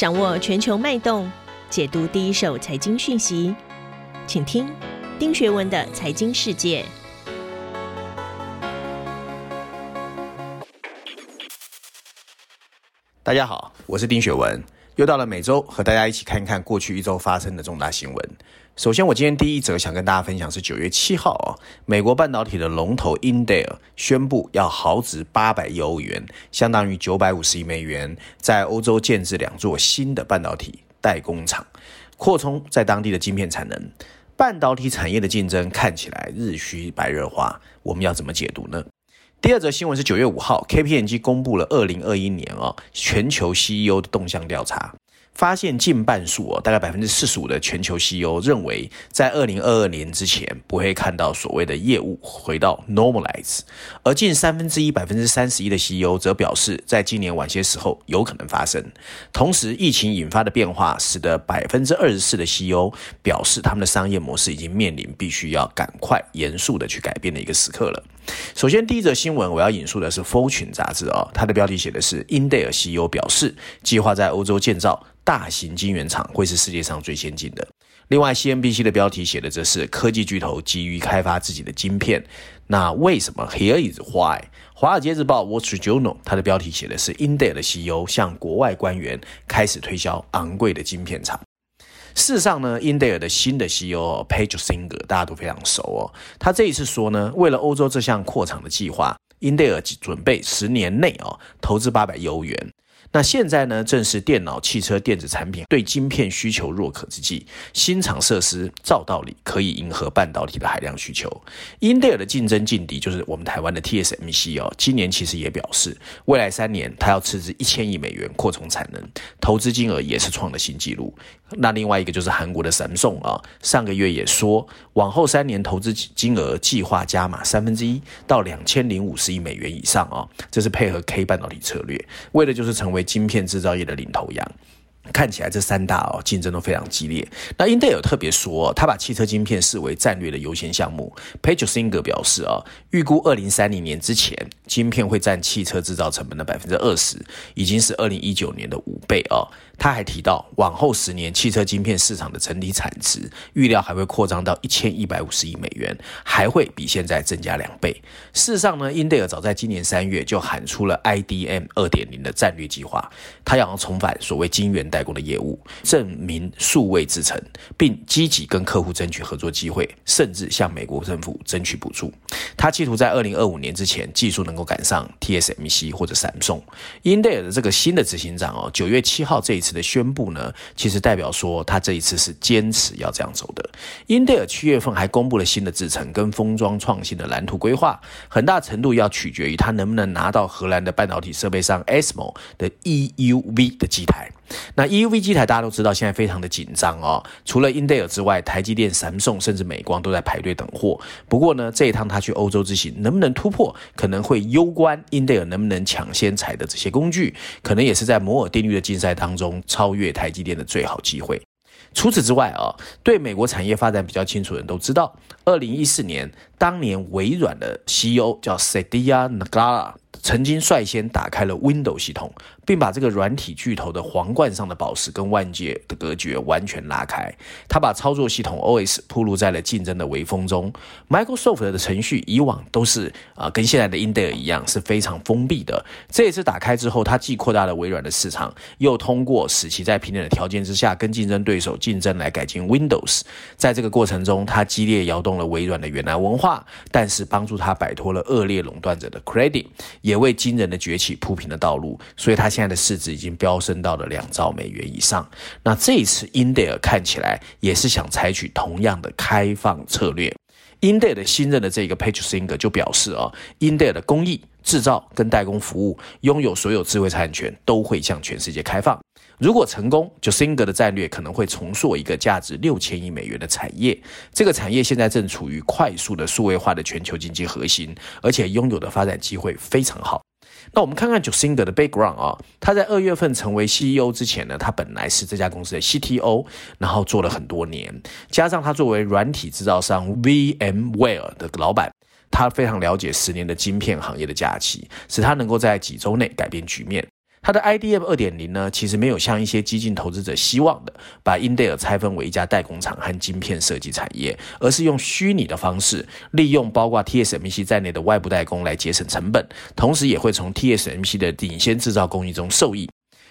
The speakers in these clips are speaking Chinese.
掌握全球脉动，解读第一手财经讯息，请听丁学文的财经世界。大家好，我是丁学文，又到了每周和大家一起看一看过去一周发生的重大新闻。首先，我今天第一则想跟大家分享是九月七号啊，美国半导体的龙头英特尔宣布要豪掷八百亿欧元，相当于九百五十亿美元，在欧洲建置两座新的半导体代工厂，扩充在当地的晶片产能。半导体产业的竞争看起来日趋白热化，我们要怎么解读呢？第二则新闻是九月五号，KPMG 公布了二零二一年啊全球 CEO 的动向调查。发现近半数哦，大概百分之四十五的全球 CEO 认为，在二零二二年之前不会看到所谓的业务回到 normalize，而近三分之一百分之三十一的 CEO 则表示，在今年晚些时候有可能发生。同时，疫情引发的变化使得百分之二十四的 CEO 表示，他们的商业模式已经面临必须要赶快严肃的去改变的一个时刻了。首先，第一则新闻我要引述的是 Fortune 杂志哦，它的标题写的是英特尔 CEO 表示，计划在欧洲建造。大型晶圆厂会是世界上最先进的。另外，CNBC 的标题写的则是科技巨头急于开发自己的晶片。那为什么？Here is why。华尔街日报 Wall Street Journal 它的标题写的是英特尔的 CEO 向国外官员开始推销昂贵的晶片厂。事实上呢，英特尔的新的 CEO Page Singer 大家都非常熟哦。他这一次说呢，为了欧洲这项扩厂的计划，英特尔准备十年内哦投资八百亿欧元。那现在呢，正是电脑、汽车、电子产品对晶片需求若渴之际。新厂设施照道理可以迎合半导体的海量需求。英特尔的竞争劲敌就是我们台湾的 TSMC 哦，今年其实也表示，未来三年它要斥资一千亿美元扩充产能，投资金额也是创了新纪录。那另外一个就是韩国的 Samsung 啊，上个月也说，往后三年投资金额计划加码三分之一到两千零五十亿美元以上啊，这是配合 K 半导体策略，为的就是成为晶片制造业的领头羊。看起来这三大哦竞争都非常激烈。那英特尔特别说，他把汽车晶片视为战略的优先项目。Page Singer 表示啊，预估二零三零年之前，晶片会占汽车制造成本的百分之二十，已经是二零一九年的五倍啊。他还提到，往后十年汽车晶片市场的整体产值预料还会扩张到一千一百五十亿美元，还会比现在增加两倍。事实上呢，英特尔早在今年三月就喊出了 IDM 二点零的战略计划，他想要重返所谓晶圆代工的业务，证明数位制程，并积极跟客户争取合作机会，甚至向美国政府争取补助。他企图在二零二五年之前技术能够赶上 TSMC 或者闪送。英特尔的这个新的执行长哦，九月七号这一次。的宣布呢，其实代表说他这一次是坚持要这样走的。英特尔七月份还公布了新的制程跟封装创新的蓝图规划，很大程度要取决于他能不能拿到荷兰的半导体设备商 ASML 的 EUV 的机台。那 EUV 机台大家都知道，现在非常的紧张哦。除了英特尔之外，台积电、三送甚至美光都在排队等货。不过呢，这一趟他去欧洲之行能不能突破，可能会攸关英特尔能不能抢先采的这些工具，可能也是在摩尔定律的竞赛当中超越台积电的最好机会。除此之外啊，对美国产业发展比较清楚的人都知道，二零一四年当年微软的 CEO 叫 Satya Nadella。曾经率先打开了 Windows 系统，并把这个软体巨头的皇冠上的宝石跟万界的隔绝完全拉开。他把操作系统 OS 铺露在了竞争的微风中。Microsoft 的程序以往都是啊、跟现在的英特尔一样是非常封闭的。这一次打开之后，它既扩大了微软的市场，又通过使其在平等的条件之下跟竞争对手竞争来改进 Windows。在这个过程中，它激烈摇动了微软的原来文化，但是帮助它摆脱了恶劣垄断者的 credit。也为惊人的崛起铺平了道路，所以它现在的市值已经飙升到了两兆美元以上。那这一次英特尔看起来也是想采取同样的开放策略。英特尔的新任的这个 Page Singer 就表示啊，英特尔的工艺、制造跟代工服务拥有所有智慧财产权，都会向全世界开放。如果成功，就 Singer 的战略可能会重塑一个价值六千亿美元的产业。这个产业现在正处于快速的数位化的全球经济核心，而且拥有的发展机会非常好。那我们看看 Singer 的 background 啊，他在二月份成为 CEO 之前呢，他本来是这家公司的 CTO，然后做了很多年，加上他作为软体制造商 VMware 的老板，他非常了解十年的晶片行业的假期，使他能够在几周内改变局面。他的 IDM 二点零呢，其实没有像一些激进投资者希望的，把英特尔拆分为一家代工厂和晶片设计产业，而是用虚拟的方式，利用包括 TSMC 在内的外部代工来节省成本，同时也会从 TSMC 的领先制造工艺中受益。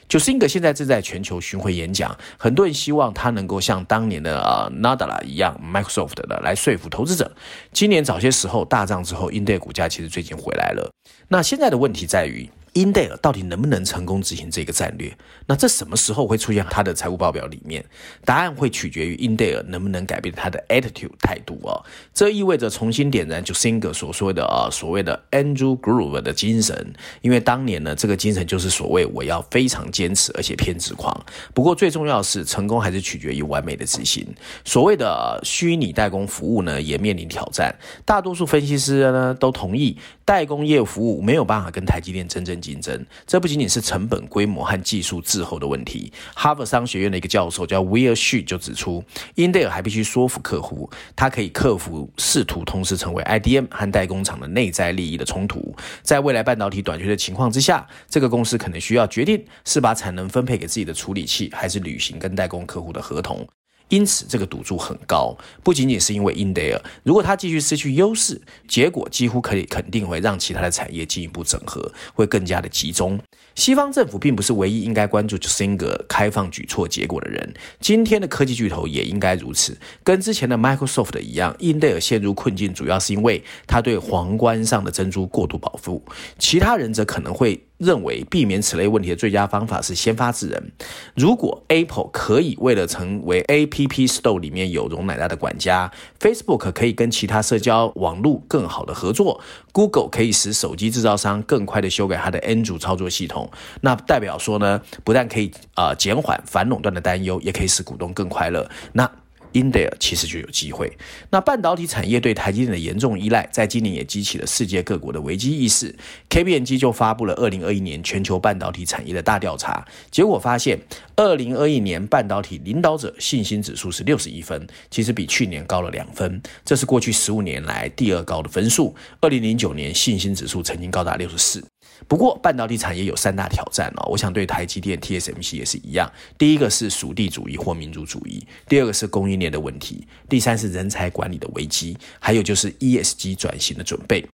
就是英格现在正在全球巡回演讲，很多人希望他能够像当年的呃 Nadella 一样，Microsoft 的来说服投资者。今年早些时候大涨之后，英特尔股价其实最近回来了。那现在的问题在于。英特尔到底能不能成功执行这个战略？那这什么时候会出现它的财务报表里面？答案会取决于英特尔能不能改变它的 attitude 态度哦。这意味着重新点燃就 Singer 所说的啊所谓的 Andrew Grove 的精神，因为当年呢这个精神就是所谓我要非常坚持而且偏执狂。不过最重要的是成功还是取决于完美的执行。所谓的虚拟代工服务呢也面临挑战，大多数分析师呢都同意代工业服务没有办法跟台积电真正竞争，这不仅仅是成本、规模和技术滞后的问题。哈佛商学院的一个教授叫威尔逊就指出，英特尔还必须说服客户，他可以克服试图同时成为 IDM 和代工厂的内在利益的冲突。在未来半导体短缺的情况之下，这个公司可能需要决定是把产能分配给自己的处理器，还是履行跟代工客户的合同。因此，这个赌注很高，不仅仅是因为英特尔，如果它继续失去优势，结果几乎可以肯定会让其他的产业进一步整合，会更加的集中。西方政府并不是唯一应该关注 Jusinger 开放举措结果的人，今天的科技巨头也应该如此。跟之前的 Microsoft 一样，英特尔陷入困境，主要是因为它对皇冠上的珍珠过度保护，其他人则可能会。认为避免此类问题的最佳方法是先发制人。如果 Apple 可以为了成为 App Store 里面有容乃大的管家，Facebook 可以跟其他社交网络更好的合作，Google 可以使手机制造商更快的修改它的 Android 操作系统，那代表说呢，不但可以呃减缓反垄断的担忧，也可以使股东更快乐。那 India 其实就有机会。那半导体产业对台积电的严重依赖，在今年也激起了世界各国的危机意识。KPMG 就发布了二零二一年全球半导体产业的大调查，结果发现，二零二一年半导体领导者信心指数是六十一分，其实比去年高了两分，这是过去十五年来第二高的分数。二零零九年信心指数曾经高达六十四。不过，半导体产业有三大挑战哦，我想对台积电、TSMC 也是一样。第一个是属地主义或民族主义，第二个是供应链的问题，第三是人才管理的危机，还有就是 ESG 转型的准备。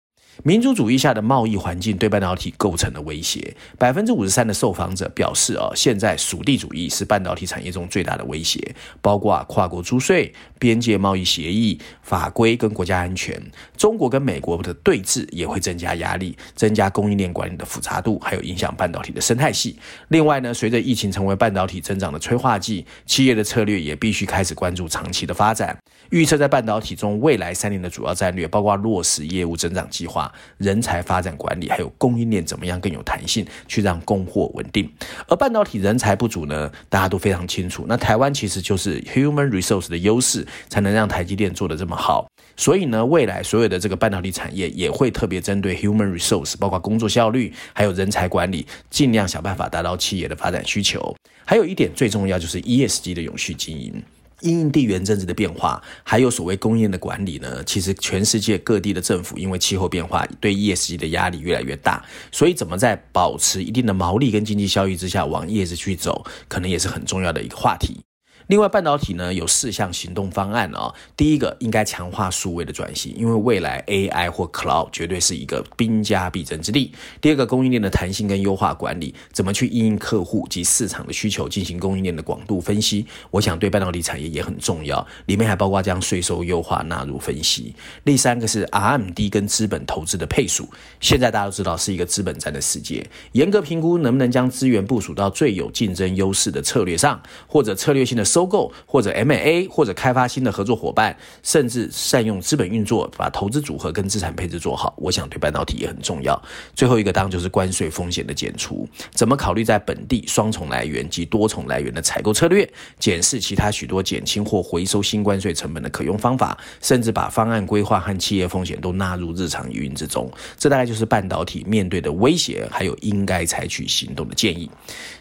民族主义下的贸易环境对半导体构成了威胁。百分之五十三的受访者表示，哦，现在属地主义是半导体产业中最大的威胁，包括跨国租税、边界贸易协议、法规跟国家安全。中国跟美国的对峙也会增加压力，增加供应链管理的复杂度，还有影响半导体的生态系。另外呢，随着疫情成为半导体增长的催化剂，企业的策略也必须开始关注长期的发展。预测在半导体中未来三年的主要战略，包括落实业务增长计划。人才发展管理，还有供应链怎么样更有弹性，去让供货稳定。而半导体人才不足呢，大家都非常清楚。那台湾其实就是 human resource 的优势，才能让台积电做得这么好。所以呢，未来所有的这个半导体产业也会特别针对 human resource，包括工作效率，还有人才管理，尽量想办法达到企业的发展需求。还有一点最重要就是 ESG 的永续经营。因应地缘政治的变化，还有所谓供应的管理呢，其实全世界各地的政府因为气候变化，对 ESG 的压力越来越大，所以怎么在保持一定的毛利跟经济效益之下往 ESG 去走，可能也是很重要的一个话题。另外，半导体呢有四项行动方案啊、哦。第一个应该强化数位的转型，因为未来 AI 或 Cloud 绝对是一个兵家必争之地。第二个，供应链的弹性跟优化管理，怎么去应应客户及市场的需求进行供应链的广度分析，我想对半导体产业也很重要。里面还包括将税收优化纳入分析。第三个是 RMD 跟资本投资的配属。现在大家都知道是一个资本战的世界，严格评估能不能将资源部署到最有竞争优势的策略上，或者策略性的。收购或者 M&A 或者开发新的合作伙伴，甚至善用资本运作，把投资组合跟资产配置做好，我想对半导体也很重要。最后一个当然就是关税风险的减除，怎么考虑在本地双重来源及多重来源的采购策略，检视其他许多减轻或回收新关税成本的可用方法，甚至把方案规划和企业风险都纳入日常营运之中。这大概就是半导体面对的威胁，还有应该采取行动的建议。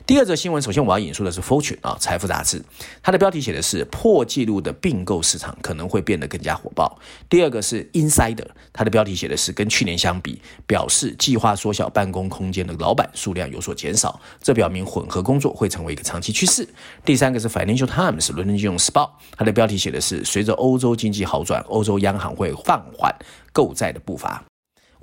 第二则新闻，首先我要引述的是 Fortune 啊财富杂志。它的标题写的是破纪录的并购市场可能会变得更加火爆。第二个是 Insider，它的标题写的是跟去年相比，表示计划缩小办公空间的老板数量有所减少，这表明混合工作会成为一个长期趋势。第三个是 Financial Times 伦敦金融时报，它的标题写的是随着欧洲经济好转，欧洲央行会放缓购债的步伐。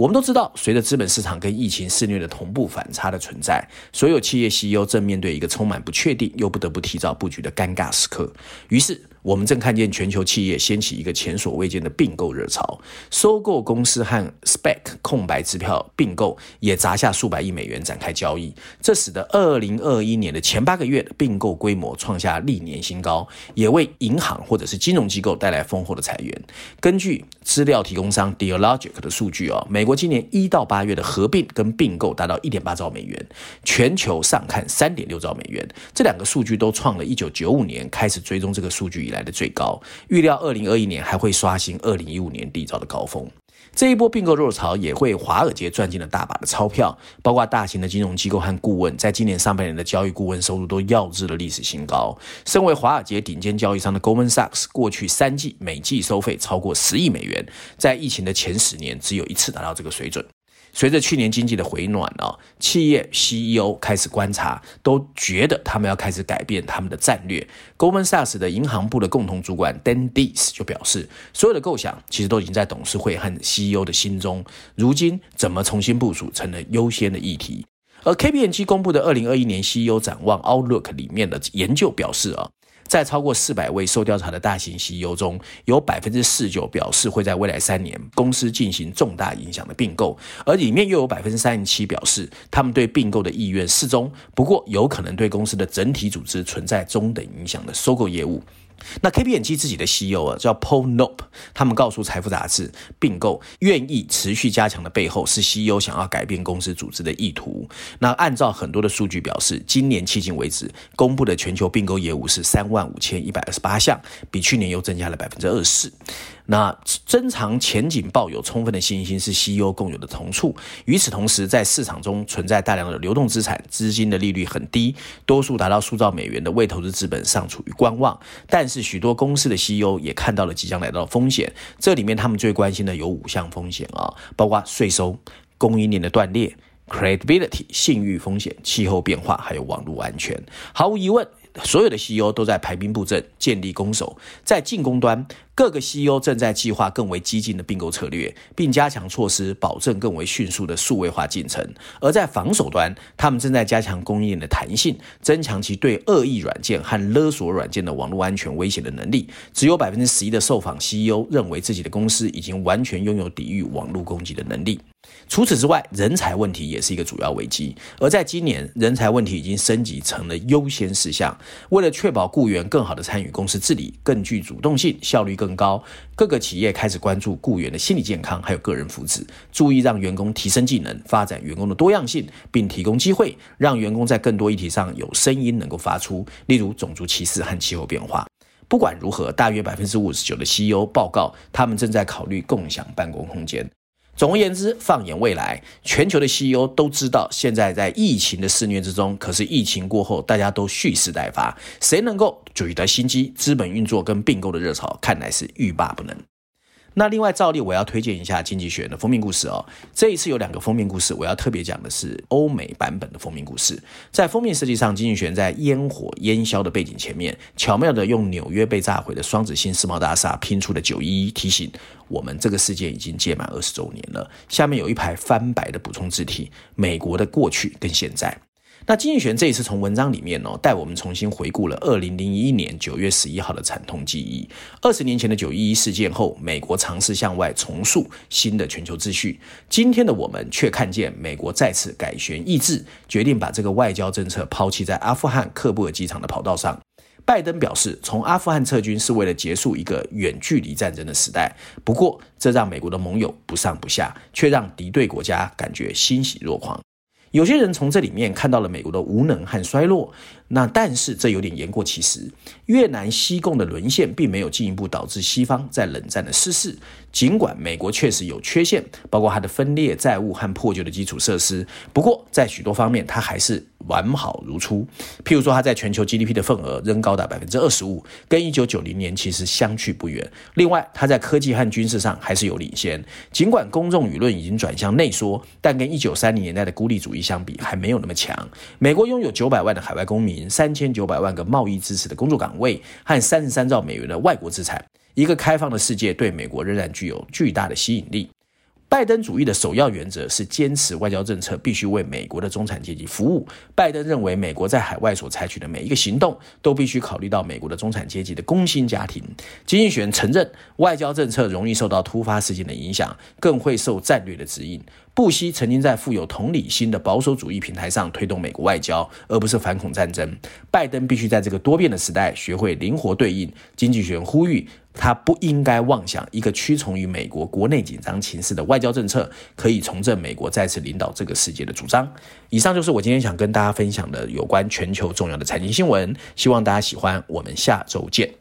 我们都知道，随着资本市场跟疫情肆虐的同步反差的存在，所有企业 CEO 正面对一个充满不确定又不得不提早布局的尴尬时刻。于是，我们正看见全球企业掀起一个前所未见的并购热潮，收购公司和 SPAC 空白支票并购也砸下数百亿美元展开交易，这使得二零二一年的前八个月的并购规模创下历年新高，也为银行或者是金融机构带来丰厚的财源。根据资料提供商 Dealogic 的数据哦，美国今年一到八月的合并跟并购达到一点八兆美元，全球上看三点六兆美元，这两个数据都创了一九九五年开始追踪这个数据来的最高，预料二零二一年还会刷新二零一五年缔造的高峰。这一波并购热潮也会华尔街赚进了大把的钞票，包括大型的金融机构和顾问，在今年上半年的交易顾问收入都跃至了历史新高。身为华尔街顶尖交易商的 Goldman Sachs，过去三季每季收费超过十亿美元，在疫情的前十年只有一次达到这个水准。随着去年经济的回暖啊，企业 CEO 开始观察，都觉得他们要开始改变他们的战略。Goldman Sachs 的银行部的共同主管 Dan Dees 就表示，所有的构想其实都已经在董事会和 CEO 的心中，如今怎么重新部署成了优先的议题。而 KPMG 公布的二零二一年 CEO 展望 Outlook 里面的研究表示啊。在超过四百位受调查的大型 CEO 中，有百分之四九表示会在未来三年公司进行重大影响的并购，而里面又有百分之三十七表示他们对并购的意愿适中，不过有可能对公司的整体组织存在中等影响的收购业务。那 KPMG 自己的 CEO 啊，叫 Paul Knopp，他们告诉财富杂志，并购愿意持续加强的背后是 CEO 想要改变公司组织的意图。那按照很多的数据表示，今年迄今为止公布的全球并购业务是三万五千一百二十八项，比去年又增加了百分之二十。那增长前景抱有充分的信心是 CEO 共有的同处。与此同时，在市场中存在大量的流动资产，资金的利率很低，多数达到数兆美元的未投资资本尚处于观望。但是许多公司的 CEO 也看到了即将来到的风险，这里面他们最关心的有五项风险啊，包括税收、供应链的断裂、credibility 信誉风险、气候变化，还有网络安全。毫无疑问。所有的 CEO 都在排兵布阵，建立攻守。在进攻端，各个 CEO 正在计划更为激进的并购策略，并加强措施，保证更为迅速的数位化进程。而在防守端，他们正在加强供应链的弹性，增强其对恶意软件和勒索软件的网络安全威胁的能力。只有百分之十一的受访 CEO 认为自己的公司已经完全拥有抵御网络攻击的能力。除此之外，人才问题也是一个主要危机。而在今年，人才问题已经升级成了优先事项。为了确保雇员更好地参与公司治理，更具主动性，效率更高，各个企业开始关注雇员的心理健康还有个人福祉，注意让员工提升技能，发展员工的多样性，并提供机会让员工在更多议题上有声音能够发出，例如种族歧视和气候变化。不管如何，大约百分之五十九的 CEO 报告，他们正在考虑共享办公空间。总而言之，放眼未来，全球的 CEO 都知道，现在在疫情的肆虐之中。可是疫情过后，大家都蓄势待发，谁能够取得新机？资本运作跟并购的热潮，看来是欲罢不能。那另外，照例我要推荐一下《经济学人》的封面故事哦。这一次有两个封面故事，我要特别讲的是欧美版本的封面故事。在封面设计上，《经济学人》在烟火烟硝的背景前面，巧妙地用纽约被炸毁的双子星世贸大厦拼出的九一一，提醒我们这个世界已经届满二十周年了。下面有一排翻白的补充字体：美国的过去跟现在。那经济学人这一次从文章里面哦，带我们重新回顾了二零零一年九月十一号的惨痛记忆。二十年前的九一一事件后，美国尝试向外重塑新的全球秩序。今天的我们却看见美国再次改弦易帜，决定把这个外交政策抛弃在阿富汗喀布尔机场的跑道上。拜登表示，从阿富汗撤军是为了结束一个远距离战争的时代。不过，这让美国的盟友不上不下，却让敌对国家感觉欣喜若狂。有些人从这里面看到了美国的无能和衰落，那但是这有点言过其实。越南西贡的沦陷并没有进一步导致西方在冷战的失势，尽管美国确实有缺陷，包括它的分裂债务和破旧的基础设施，不过在许多方面它还是完好如初。譬如说，它在全球 GDP 的份额仍高达百分之二十五，跟一九九零年其实相去不远。另外，它在科技和军事上还是有领先。尽管公众舆论已经转向内缩，但跟一九三零年代的孤立主义相比，还没有那么强。美国拥有九百万的海外公民，三千九百万个贸易支持的工作岗位，和三十三兆美元的外国资产。一个开放的世界对美国仍然具有巨大的吸引力。拜登主义的首要原则是坚持外交政策必须为美国的中产阶级服务。拜登认为，美国在海外所采取的每一个行动都必须考虑到美国的中产阶级的工薪家庭。经济学人承认，外交政策容易受到突发事件的影响，更会受战略的指引。布希曾经在富有同理心的保守主义平台上推动美国外交，而不是反恐战争。拜登必须在这个多变的时代学会灵活对应。经济学人呼吁他不应该妄想一个屈从于美国国内紧张情势的外交政策可以重振美国再次领导这个世界的主张。以上就是我今天想跟大家分享的有关全球重要的财经新闻，希望大家喜欢。我们下周见。